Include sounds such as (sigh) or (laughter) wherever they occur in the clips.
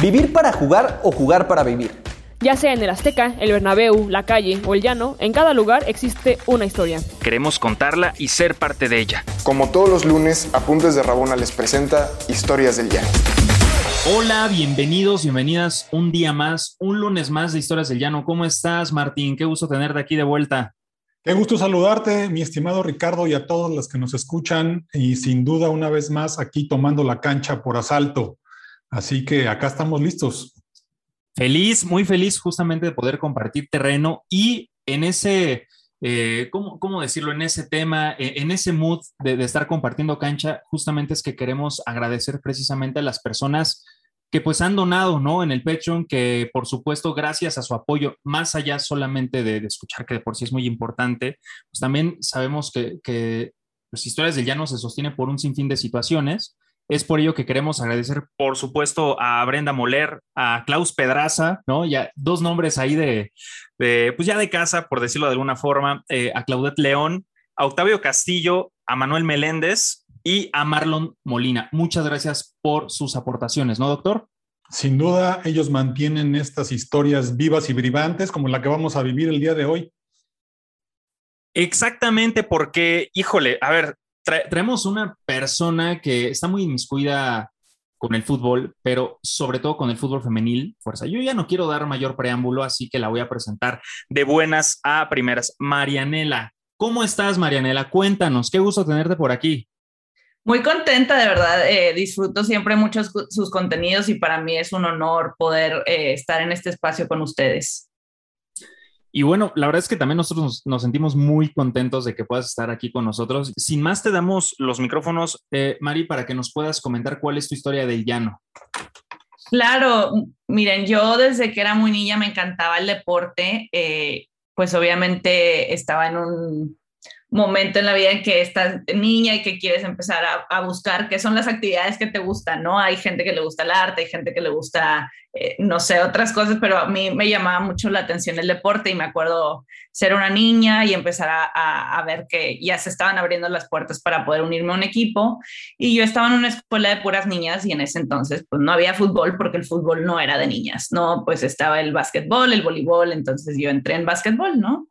¿Vivir para jugar o jugar para vivir? Ya sea en el Azteca, el Bernabéu, la calle o el llano, en cada lugar existe una historia. Queremos contarla y ser parte de ella. Como todos los lunes, Apuntes de Rabona les presenta Historias del Llano. Hola, bienvenidos, bienvenidas un día más, un lunes más de Historias del Llano. ¿Cómo estás, Martín? Qué gusto tenerte aquí de vuelta. Qué gusto saludarte, mi estimado Ricardo, y a todos los que nos escuchan, y sin duda una vez más aquí tomando la cancha por asalto. Así que acá estamos listos. Feliz, muy feliz justamente de poder compartir terreno y en ese, eh, ¿cómo, ¿cómo, decirlo? En ese tema, eh, en ese mood de, estar compartiendo cancha, justamente es que queremos agradecer precisamente a las personas que pues han donado, ¿no? En el Patreon, que por supuesto, gracias a su apoyo, más allá solamente de, escuchar, que de por sí es muy importante, pues también sabemos que, que pues, Historias del Llano se sostiene por un sinfín de situaciones es por ello que queremos agradecer, por supuesto, a Brenda Moler, a Klaus Pedraza, ¿no? Ya dos nombres ahí de, de pues ya de casa, por decirlo de alguna forma, eh, a Claudette León, a Octavio Castillo, a Manuel Meléndez y a Marlon Molina. Muchas gracias por sus aportaciones, ¿no, doctor? Sin duda, ellos mantienen estas historias vivas y vibrantes como la que vamos a vivir el día de hoy. Exactamente, porque, híjole, a ver, tra traemos una persona que está muy inmiscuida con el fútbol, pero sobre todo con el fútbol femenil, fuerza. Yo ya no quiero dar mayor preámbulo, así que la voy a presentar de buenas a primeras. Marianela, ¿cómo estás, Marianela? Cuéntanos, qué gusto tenerte por aquí. Muy contenta, de verdad. Eh, disfruto siempre mucho sus contenidos y para mí es un honor poder eh, estar en este espacio con ustedes. Y bueno, la verdad es que también nosotros nos, sentimos muy contentos de que puedas estar aquí con nosotros. Sin más, te damos los micrófonos, eh, Mari, para que nos puedas comentar cuál es tu historia del llano. Claro, miren, yo desde que era muy niña me encantaba el deporte, eh, pues obviamente estaba en un momento en la vida en que estás niña y que quieres empezar a, buscar qué son las actividades que te gustan, ¿no? Hay gente que le gusta el arte, hay gente que le gusta, eh, no sé, otras cosas, pero a mí me llamaba mucho la atención el deporte y me acuerdo ser una niña y empezar a, a, a, ver que ya se estaban abriendo las puertas para poder unirme a un equipo. Y yo estaba en una escuela de puras niñas y en ese entonces pues no había fútbol porque el fútbol no era de niñas, ¿no? Pues estaba el básquetbol, el voleibol, entonces yo entré en básquetbol, ¿no?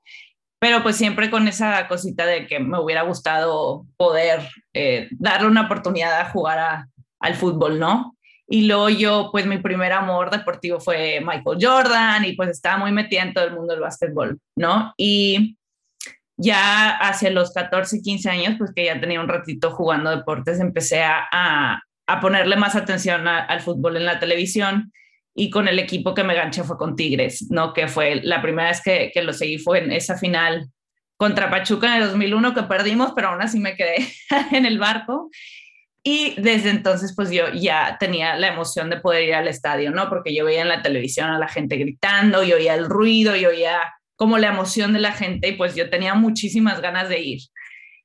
Pero pues siempre con esa cosita de que me hubiera gustado poder eh, darle una oportunidad a jugar al fútbol, ¿no? Y luego yo, pues mi primer amor deportivo fue Michael Jordan y pues estaba muy metida en todo el mundo del básquetbol, ¿no? Y ya hacia los 14, 15 años, pues que ya tenía un ratito jugando deportes, empecé a, a, ponerle más atención al fútbol en la televisión y con el equipo que me ganché fue con Tigres, ¿no? Que fue la primera vez que, que, lo seguí fue en esa final contra Pachuca en el 2001 que perdimos, pero aún así me quedé (laughs) en el barco. Y desde entonces, pues yo ya tenía la emoción de poder ir al estadio, ¿no? Porque yo veía en la televisión a la gente gritando, yo oía el ruido, yo oía como la emoción de la gente y pues yo tenía muchísimas ganas de ir.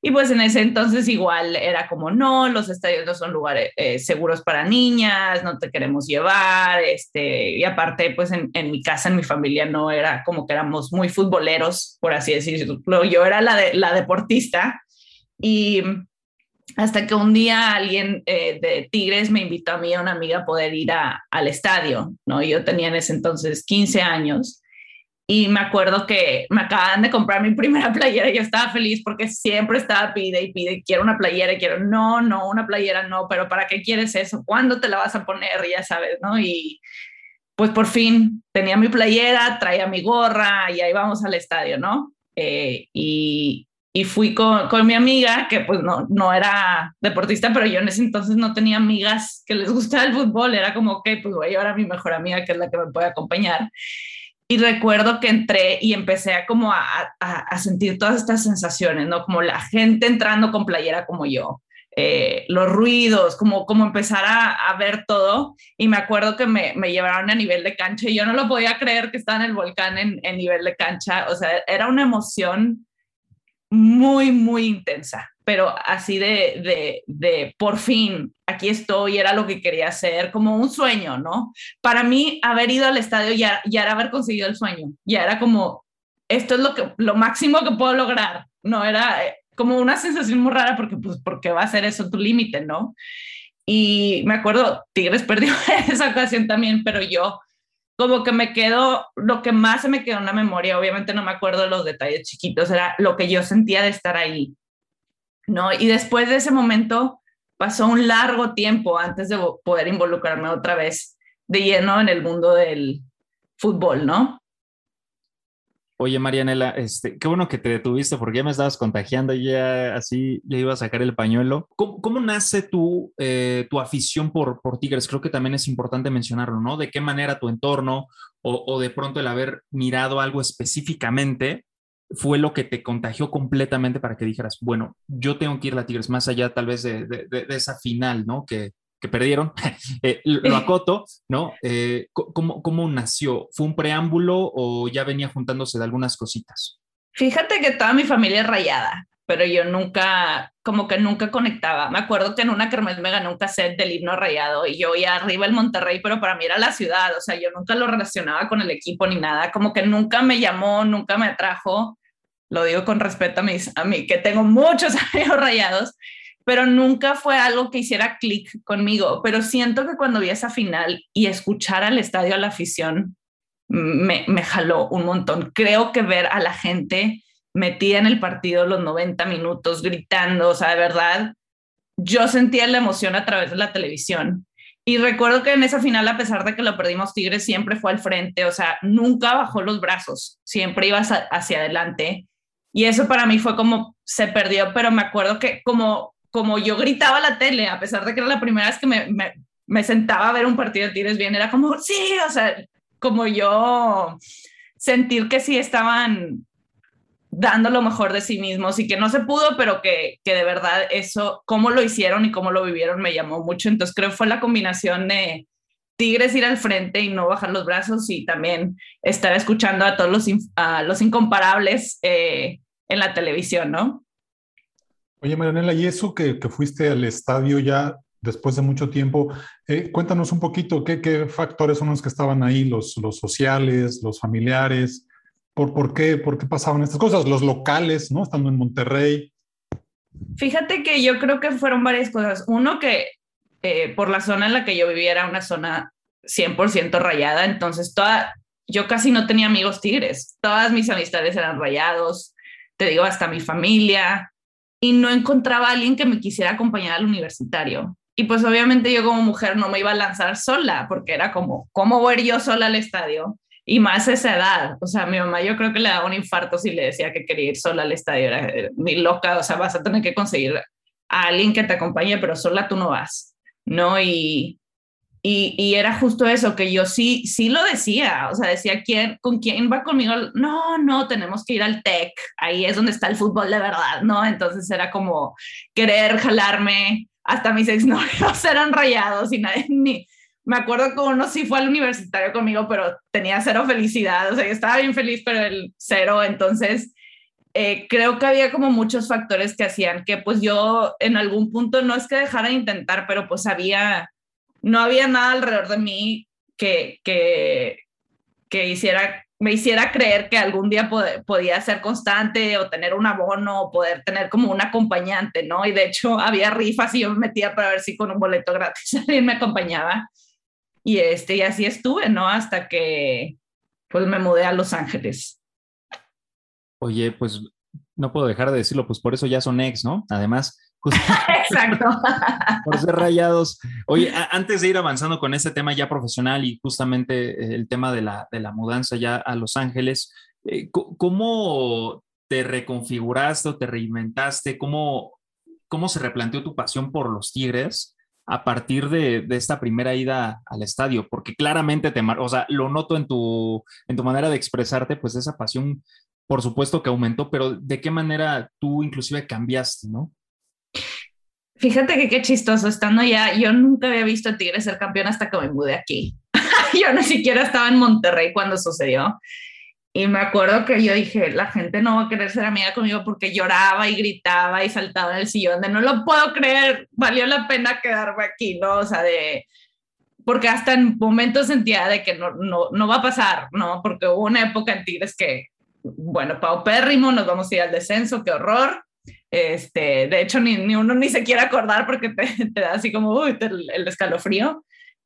Y pues en ese entonces igual era como, no, los estadios no son lugares eh, seguros para niñas, no te queremos llevar, este, y aparte pues en, en, mi casa, en mi familia no era como que éramos muy futboleros, por así decirlo, yo era la, de, la deportista y hasta que un día alguien eh, de Tigres me invitó a mí a una amiga a poder ir a, al estadio, ¿no? Yo tenía en ese entonces 15 años y me acuerdo que me acaban de comprar mi primera (laughs) playera y yo estaba feliz porque siempre estaba pide y pide, quiero una playera y quiero, no, no, una playera no, pero ¿para qué quieres eso? ¿Cuándo te la vas a poner? Ya sabes, ¿no? Y pues por fin tenía mi playera, traía mi gorra y ahí vamos al estadio, ¿no? Eh, y, y, fui con, con, mi amiga, que pues no, no era deportista, pero yo en ese entonces no tenía amigas que les gustaba el fútbol, era como, ok, pues voy a llevar a mi mejor amiga, que es la que me puede acompañar. Y recuerdo que entré y empecé a como a, sentir todas estas sensaciones, ¿no? Como la gente entrando con playera como yo, eh, los ruidos, como, como empezar a, a, ver todo. Y me acuerdo que me, me, llevaron a nivel de cancha y yo no lo podía creer que estaba en el volcán en, en nivel de cancha. O sea, era una emoción muy, muy intensa pero así de, de, de, por fin, aquí estoy, era lo que quería hacer, como un sueño, ¿no? Para mí, haber ido al estadio ya, ya era haber conseguido el sueño, ya era como, esto es lo, que, lo máximo que puedo lograr, ¿no? Era eh, como una sensación muy rara porque, pues, porque va a ser eso tu límite, ¿no? Y me acuerdo, Tigres (laughs) perdió esa ocasión también, pero yo como que me quedo, lo que más se me quedó en la memoria, obviamente no me acuerdo de los detalles chiquitos, era lo que yo sentía de estar ahí, ¿no? Y después de ese momento pasó un largo tiempo antes de poder involucrarme otra vez de lleno en el mundo del fútbol, ¿no? Oye, Marianela, este, qué bueno que te detuviste porque ya me estabas contagiando, ya así ya iba a sacar el pañuelo. ¿Cómo, nace tu, eh, tu afición por, por Tigres? Creo que también es importante mencionarlo, ¿no? ¿De qué manera tu entorno o, o de pronto el haber mirado algo específicamente fue lo que te contagió completamente para que dijeras, bueno, yo tengo que ir a Tigres, más allá tal vez de, de, de esa final, ¿no? Que, que perdieron, (laughs) eh, lo acoto, ¿no? Eh, ¿cómo, ¿Cómo nació? ¿Fue un preámbulo o ya venía juntándose de algunas cositas? Fíjate que toda mi familia es rayada, pero yo nunca, como que nunca conectaba. Me acuerdo que en una kermés me ganó un cassette del himno rayado y yo iba arriba el Monterrey, pero para mí era la ciudad, o sea, yo nunca lo relacionaba con el equipo ni nada, como que nunca me llamó, nunca me atrajo. Lo digo con respeto a, mis, a mí, que tengo muchos (laughs) amigos rayados, pero nunca fue algo que hiciera clic conmigo. Pero siento que cuando vi esa final y escuchar al estadio a la afición, me, me jaló un montón. Creo que ver a la gente metida en el partido los 90 minutos, gritando, o sea, de verdad, yo sentía la emoción a través de la televisión. Y recuerdo que en esa final, a pesar de que lo perdimos, Tigres siempre fue al frente, o sea, nunca bajó los brazos, siempre iba hacia adelante. Y eso para mí fue como se perdió, pero me acuerdo que como como yo gritaba la tele, a pesar de que era la primera vez que me, me, sentaba a ver un partido de Tigres bien, era como, sí, o sea, como yo sentir que sí estaban dando lo mejor de sí mismos y que no se pudo, pero que, que de verdad eso, cómo lo hicieron y cómo lo vivieron me llamó mucho. Entonces creo que fue la combinación de Tigres ir al frente y no bajar los brazos y también estar escuchando a todos los, los incomparables eh, en la televisión, ¿no? Oye, Marianela, y eso que, fuiste al estadio ya después de mucho tiempo, eh, cuéntanos un poquito qué, factores son los que estaban ahí, los, los sociales, los familiares, por, por, qué, por qué pasaban estas cosas, los locales, ¿no? Estando en Monterrey. Fíjate que yo creo que fueron varias cosas. Uno, que eh, por la zona en la que yo vivía era una zona 100% rayada, entonces toda, yo casi no tenía amigos tigres, todas mis amistades eran rayados, te digo, hasta mi familia, y no encontraba a alguien que me quisiera acompañar al universitario. Y pues obviamente yo como mujer no me iba a lanzar sola, porque era como, ¿cómo voy yo sola al estadio? Y más esa edad, o sea, mi mamá yo creo que le daba un infarto si le decía que quería ir sola al estadio, era, mi loca, o sea, vas a tener que conseguir a alguien que te acompañe, pero sola tú no vas, ¿no? Y, y, era justo eso, que yo sí, sí lo decía, o sea, decía, ¿quién, ¿con quién va conmigo? No, no, tenemos que ir al TEC, ahí es donde está el fútbol de verdad, ¿no? Entonces era como querer jalarme, hasta mis (laughs) exnovios eran rayados y nadie, ni, me acuerdo que uno sí fue al universitario conmigo, pero tenía cero felicidad, o sea, yo estaba bien feliz, pero el cero, entonces... Eh, creo que había como muchos factores que hacían que pues yo en algún punto no es que dejara de intentar, pero pues había, no había nada alrededor de mí que, que, que hiciera, me hiciera creer que algún día podía ser constante o tener un abono o poder tener como un acompañante, ¿no? Y de hecho había rifas y yo me metía para ver si con un boleto gratis (laughs) alguien me acompañaba. Y, este, y así estuve, ¿no? Hasta que pues me mudé a Los Ángeles. Oye, pues no puedo dejar de decirlo, pues por eso ya son ex, ¿no? Además, (laughs) (laughs) Exacto. por ser rayados. Oye, antes de ir avanzando con este tema ya profesional y justamente eh, el tema de la, de la mudanza ya a Los Ángeles, eh, ¿cómo te reconfiguraste o te reinventaste? ¿Cómo, ¿Cómo se replanteó tu pasión por los Tigres? a partir de, de, esta primera ida al estadio, porque claramente te, o sea, lo noto en tu, en tu manera de expresarte, pues esa pasión, por supuesto que aumentó, pero ¿de qué manera tú inclusive cambiaste, no? Fíjate que qué chistoso, estando ya, yo nunca había visto a Tigres ser campeón hasta que me mudé aquí. (laughs) yo ni siquiera estaba en Monterrey cuando sucedió. Y me acuerdo que yo dije, la gente no va a querer ser amiga conmigo porque lloraba y gritaba y saltaba en el sillón de no lo puedo creer, valió la pena quedarme aquí, ¿no? O sea, de, porque hasta en momentos sentía de que no, no, no va a pasar, ¿no? Porque hubo una época en Tigres que, bueno, paupérrimo, nos vamos a ir al descenso, qué horror Este, de hecho, ni, ni uno ni se quiere acordar porque te, (laughs) da así como el escalofrío.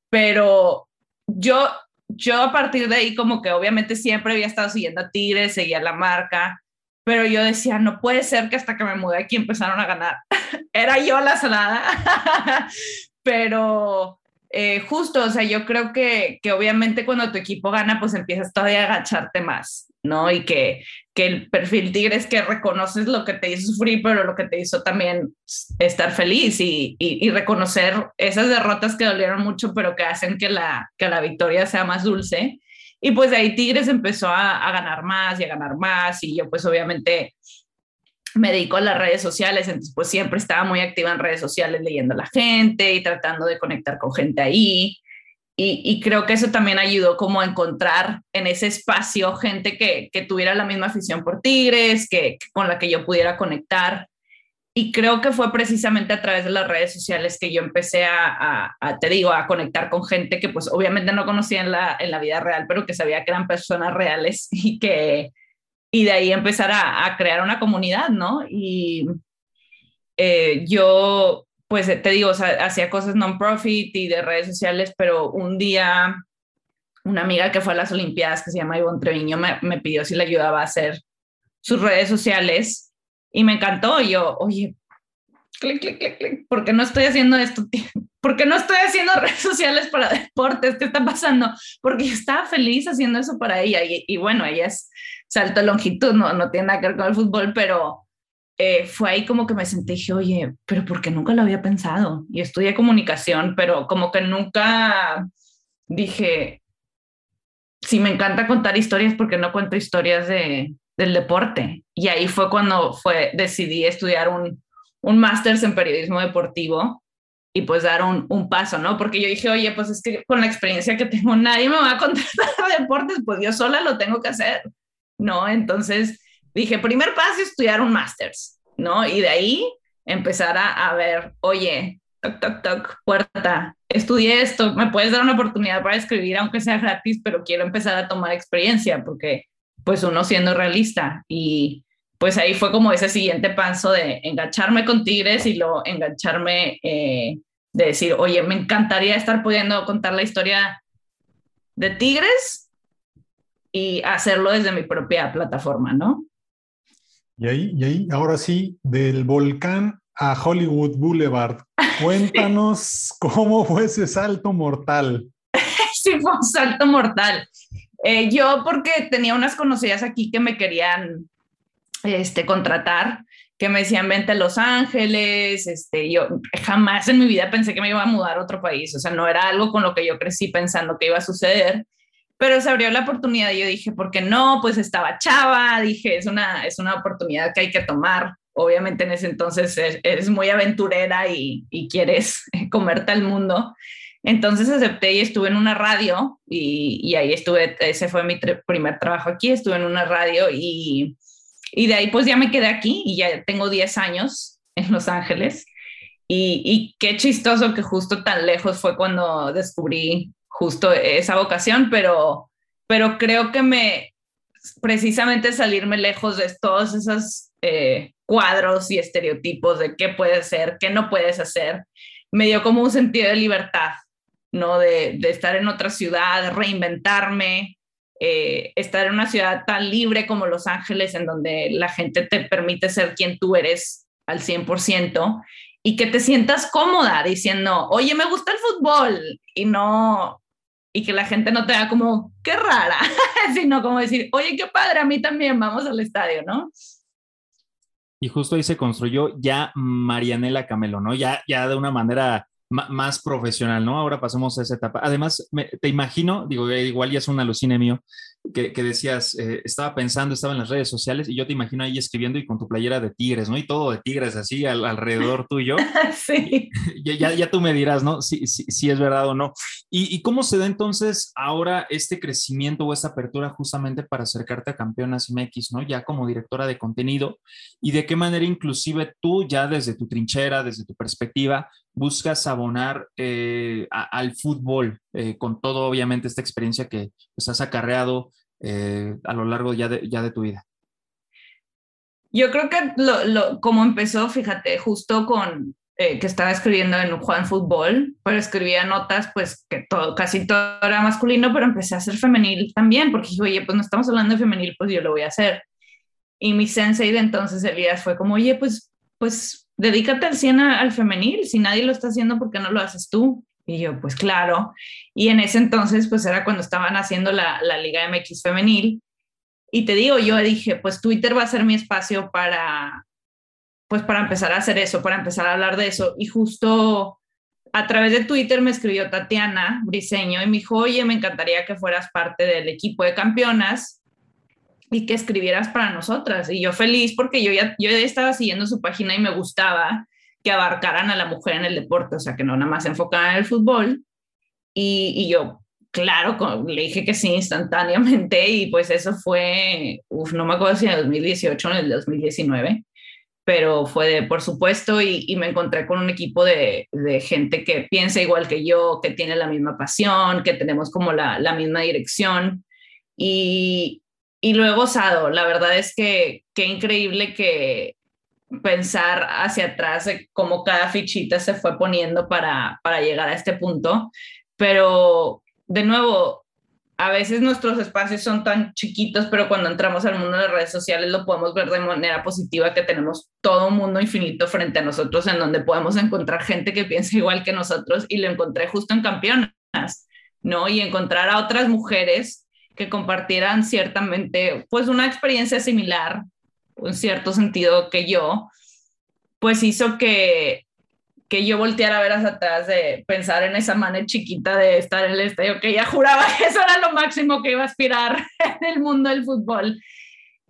Pero yo, yo a partir de ahí como que obviamente siempre había estado siguiendo a Tigres, seguía la marca, pero yo decía, no puede ser que hasta que me mudé aquí empezaron a ganar. (laughs) Era yo la salada, (laughs) pero eh, justo, o sea, yo creo que, que obviamente cuando tu equipo gana, pues empiezas todavía a agacharte más, ¿no? Y que, que el perfil tigre que reconoces lo que te hizo sufrir, pero lo que te hizo también estar feliz y, y, y, reconocer esas derrotas que dolieron mucho, pero que hacen que la, que la victoria sea más dulce. Y pues de ahí Tigres empezó a, a, ganar más y a ganar más y yo pues obviamente me dedico a las redes sociales, entonces pues siempre estaba muy activa en redes sociales leyendo a la gente y tratando de conectar con gente ahí. Y, creo que eso también ayudó como a encontrar en ese espacio gente que, que tuviera la misma afición por Tigres, que, con la que yo pudiera conectar. Y creo que fue precisamente a través de las redes sociales que yo empecé a, a, a, te digo, a conectar con gente que pues obviamente no conocía en la, en la vida real, pero que sabía que eran personas reales y que, y de ahí empezar a, a crear una comunidad, ¿no? Y eh, yo, pues te digo, o sea, hacía cosas non-profit y de redes sociales, pero un día una amiga que fue a las Olimpiadas, que se llama Ivonne Treviño, me, me pidió si le ayudaba a hacer sus redes sociales y me encantó. Y yo, oye, clic, clic, clic, clic, ¿por qué no estoy haciendo esto? (laughs) ¿Por qué no estoy haciendo (laughs) redes sociales para deportes? ¿Qué está pasando? Porque yo estaba feliz haciendo eso para ella. Y, y bueno, ella es salto de longitud, no, no tiene nada que ver con el fútbol, pero eh, fue ahí como que me sentí, dije, oye, pero ¿por qué nunca lo había pensado? Y estudié comunicación, pero como que nunca dije, si me encanta contar historias, porque no cuento historias de, del deporte. Y ahí fue cuando fue, decidí estudiar un, un máster en periodismo deportivo y pues dar un, un, paso, ¿no? Porque yo dije, oye, pues es que con la experiencia que tengo, nadie me va a (laughs) contratar deportes, pues yo sola lo tengo que hacer, ¿no? Entonces dije, primer paso, estudiar un máster, ¿no? Y de ahí empezar a, a ver, oye, toc, toc, toc, puerta, estudié esto, me puedes dar una oportunidad para escribir, aunque sea gratis, pero quiero empezar a tomar experiencia, porque pues uno siendo realista y pues ahí fue como ese siguiente paso de engancharme con Tigres y luego engancharme eh, de decir, oye, me encantaría estar pudiendo contar la historia de Tigres y hacerlo desde mi propia plataforma, ¿no? Y ahí, y ahí, ahora sí, del volcán a Hollywood Boulevard, (laughs) cuéntanos cómo fue ese salto mortal. (laughs) sí, fue un salto mortal. Eh, yo porque tenía unas conocidas aquí que me querían este, contratar, que me decían vente a Los Ángeles, este, yo jamás en mi vida pensé que me iba a mudar a otro país, o sea, no era algo con lo que yo crecí pensando que iba a suceder, pero se abrió la oportunidad y yo dije, ¿por qué no? Pues estaba chava, dije, es una, es una oportunidad que hay que tomar. Obviamente en ese entonces eres muy aventurera y, y quieres (laughs) comerte al mundo. Entonces acepté y estuve en una radio y, y ahí estuve, ese fue mi primer trabajo aquí, estuve en una radio y, y, de ahí pues ya me quedé aquí y ya tengo 10 años en Los Ángeles. Y, y qué chistoso que justo tan lejos fue cuando descubrí justo esa vocación, pero, pero creo que me, precisamente salirme lejos de todos esos eh, cuadros y estereotipos de qué puedes ser, qué no puedes hacer, me dio como un sentido de libertad ¿no? De, de estar en otra ciudad, reinventarme, eh, estar en una ciudad tan libre como Los Ángeles, en donde la gente te permite ser quien tú eres al 100% y que te sientas cómoda diciendo, oye, me gusta el fútbol y no, y que la gente no te vea como, qué rara, (laughs) sino como decir, oye, qué padre, a mí también, vamos al estadio, ¿no? Y justo ahí se construyó ya Marianela Camelo, ¿no? Ya, ya de una manera más profesional, ¿no? Ahora pasamos a esa etapa. Además, me, te imagino, digo, igual ya es un alucine mío, que, que decías, eh, estaba pensando, estaba en las redes sociales y yo te imagino ahí escribiendo y con tu playera de tigres, ¿no? Y todo de tigres así al, alrededor (laughs) tuyo. sí. Ya, ya, ya, tú me dirás, ¿no? Si, si, si es verdad o no. ¿Y, ¿Y, cómo se da entonces ahora este crecimiento o esta apertura justamente para acercarte a Campeonas MX, ¿no? Ya como directora de contenido y de qué manera inclusive tú ya desde tu trinchera, desde tu perspectiva, buscas abonar eh, a, al fútbol eh, con todo, obviamente, esta experiencia que pues, has acarreado eh, a lo largo ya de, ya de tu vida? Yo creo que lo, lo, como empezó, fíjate, justo con eh, que estaba escribiendo en Juan Fútbol, pero escribía notas, pues que todo, casi todo era masculino, pero empecé a hacer femenil también, porque dije, oye, pues no estamos hablando de femenil, pues yo lo voy a hacer. Y mi sensei de entonces, Elías, fue como, oye, pues, pues dedícate al 100 al femenil, si nadie lo está haciendo, ¿por qué no lo haces tú? Y yo, pues claro. Y en ese entonces, pues era cuando estaban haciendo la, la Liga MX femenil. Y te digo, yo dije, pues Twitter va a ser mi espacio para, pues para empezar a hacer eso, para empezar a hablar de eso. Y justo a través de Twitter me escribió Tatiana Briseño y me dijo, oye, me encantaría que fueras parte del equipo de campeonas y que escribieras para nosotras. Y yo feliz porque yo ya, yo ya estaba siguiendo su página y me gustaba que abarcaran a la mujer en el deporte, o sea, que no nada más se enfocaran en el fútbol. Y, y yo, claro, le dije que sí instantáneamente y pues eso fue, uf, no me acuerdo si en el 2018 o en el 2019, pero fue de, por supuesto y, y me encontré con un equipo de, de, gente que piensa igual que yo, que tiene la misma pasión, que tenemos como la, la misma dirección y, y lo he gozado. La verdad es que qué increíble que pensar hacia atrás de cómo cada fichita se fue poniendo para, para llegar a este punto, pero de nuevo, a veces nuestros espacios son tan chiquitos, pero cuando entramos al mundo de las redes sociales lo podemos ver de manera positiva, que tenemos todo un mundo infinito frente a nosotros en donde podemos encontrar gente que piensa igual que nosotros y lo encontré justo en Campeonas, ¿no? Y encontrar a otras mujeres que compartieran ciertamente, pues, una experiencia similar, en cierto sentido que yo, pues hizo que, que yo volteara a ver hacia atrás de pensar en esa manera chiquita de estar en el estadio, que ya juraba (laughs) que eso era lo máximo que iba a aspirar (laughs) en el mundo del fútbol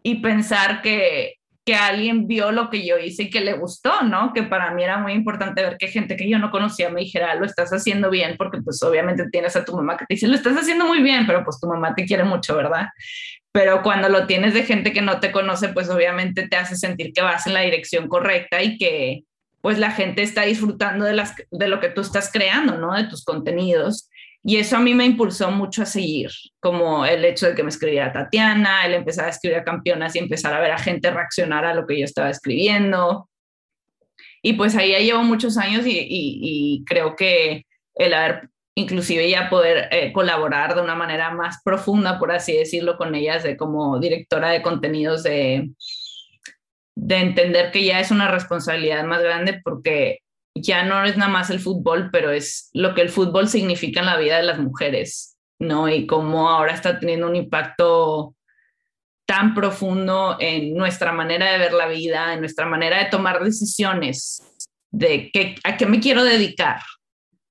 y pensar que, que alguien vio lo que yo hice y que le gustó, ¿no? Que para mí era muy importante ver que gente que yo no conocía me dijera, lo estás haciendo bien, porque pues obviamente tienes a tu mamá que te dice, lo estás haciendo muy bien, pero pues tu mamá te quiere mucho, ¿verdad? Pero cuando lo tienes de gente que no te conoce, pues obviamente te hace sentir que vas en la dirección correcta y que pues la gente está disfrutando de, las, de lo que tú estás creando, ¿no? De tus contenidos. Y eso a mí me impulsó mucho a seguir, como el hecho de que me escribiera Tatiana, el empezar a escribir a campeonas y empezar a ver a gente reaccionar a lo que yo estaba escribiendo. Y pues ahí ya llevo muchos años y, creo que el haber inclusive ya poder eh, colaborar de una manera más profunda, por así decirlo, con ellas de como directora de contenidos de, de entender que ya es una responsabilidad más grande porque ya no es nada más el fútbol, pero es lo que el fútbol significa en la vida de las mujeres, ¿no? Y cómo ahora está teniendo un impacto tan profundo en nuestra manera de ver la vida, en nuestra manera de tomar decisiones, de qué, a qué me quiero dedicar.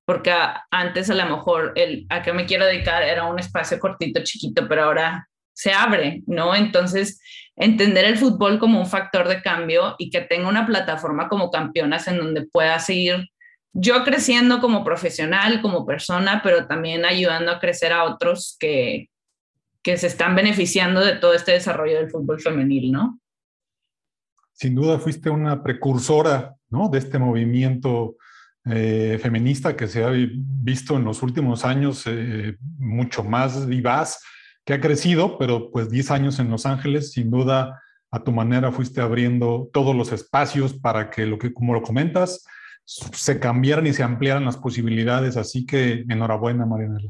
Porque antes a lo mejor el a qué me quiero dedicar era un espacio cortito, chiquito, pero ahora se abre, ¿no? Entonces, entender el fútbol como un factor de cambio y que tenga una plataforma como campeonas en donde pueda seguir yo creciendo como profesional, como persona, pero también ayudando a crecer a otros que, que se están beneficiando de todo este desarrollo del fútbol femenil, ¿no? Sin duda fuiste una precursora, ¿no? De este movimiento eh, feminista que se ha visto en los últimos años eh, mucho más vivaz que ha crecido, pero pues 10 años en Los Ángeles, sin duda, a tu manera fuiste abriendo todos los espacios para que, lo que como lo comentas, se cambiaran y se ampliaran las posibilidades. Así que enhorabuena, Marianela.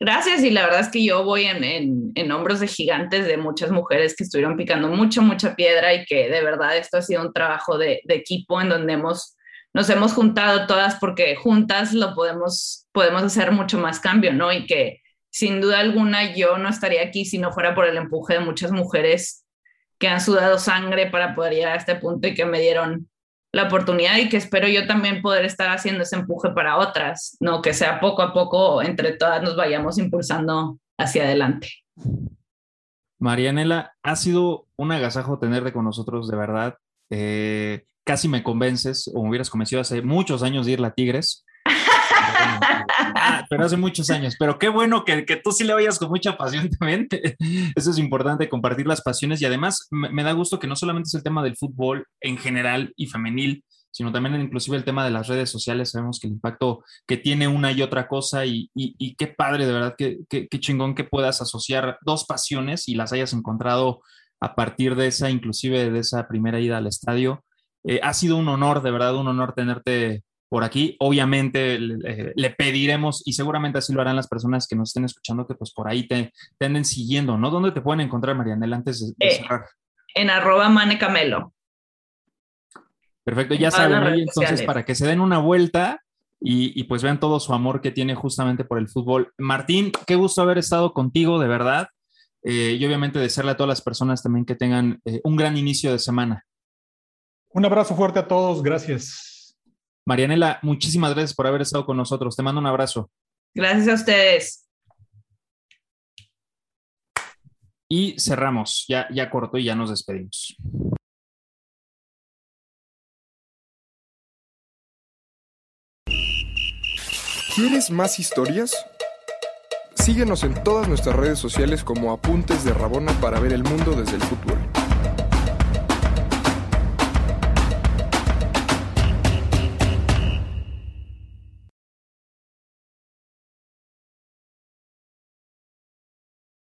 Gracias, y la verdad es que yo voy en, hombros de gigantes de muchas mujeres que estuvieron picando mucho, mucha piedra y que de verdad esto ha sido un trabajo de, de equipo en donde hemos, nos hemos juntado todas porque juntas lo podemos, podemos hacer mucho más cambio, ¿no? Y que sin duda alguna yo no estaría aquí si no fuera por el empuje de muchas mujeres que han sudado sangre para poder llegar a este punto y que me dieron la oportunidad y que espero yo también poder estar haciendo ese empuje para otras, no que sea poco a poco entre todas nos vayamos impulsando hacia adelante. Marianela, ha sido un agasajo tenerte con nosotros, de verdad. Eh, casi me convences o me hubieras convencido hace muchos años de ir a Tigres. (laughs) Ah, pero hace muchos años. Pero qué bueno que, que, tú sí le vayas con mucha pasión también. (laughs) Eso es importante, compartir las pasiones. Y además me, da gusto que no solamente es el tema del fútbol en general y femenil, sino también inclusive el tema de las redes sociales. Sabemos que el impacto que tiene una y otra cosa y, y, qué padre, de verdad, qué, qué chingón que puedas asociar dos pasiones y las hayas encontrado a partir de esa, inclusive de esa primera ida al estadio. Eh, ha sido un honor, de verdad, un honor tenerte por aquí. Obviamente le, pediremos, y seguramente así lo harán las personas que nos estén escuchando, que pues por ahí te, te anden siguiendo, ¿no? ¿Dónde te pueden encontrar, Marianela, antes de, eh, cerrar? En arroba manecamelo. Perfecto, ya saben, entonces para que se den una vuelta y, pues vean todo su amor que tiene justamente por el fútbol. Martín, qué gusto haber estado contigo, de verdad. Eh, y obviamente desearle a todas las personas también que tengan eh, un gran inicio de semana. Un abrazo fuerte a todos, gracias. Marianela, muchísimas gracias por haber estado con nosotros. Te mando un abrazo. Gracias a ustedes. Y cerramos, ya, ya corto y ya nos despedimos. ¿Quieres más historias? Síguenos en todas nuestras redes sociales como Apuntes de Rabona para ver el mundo desde el fútbol.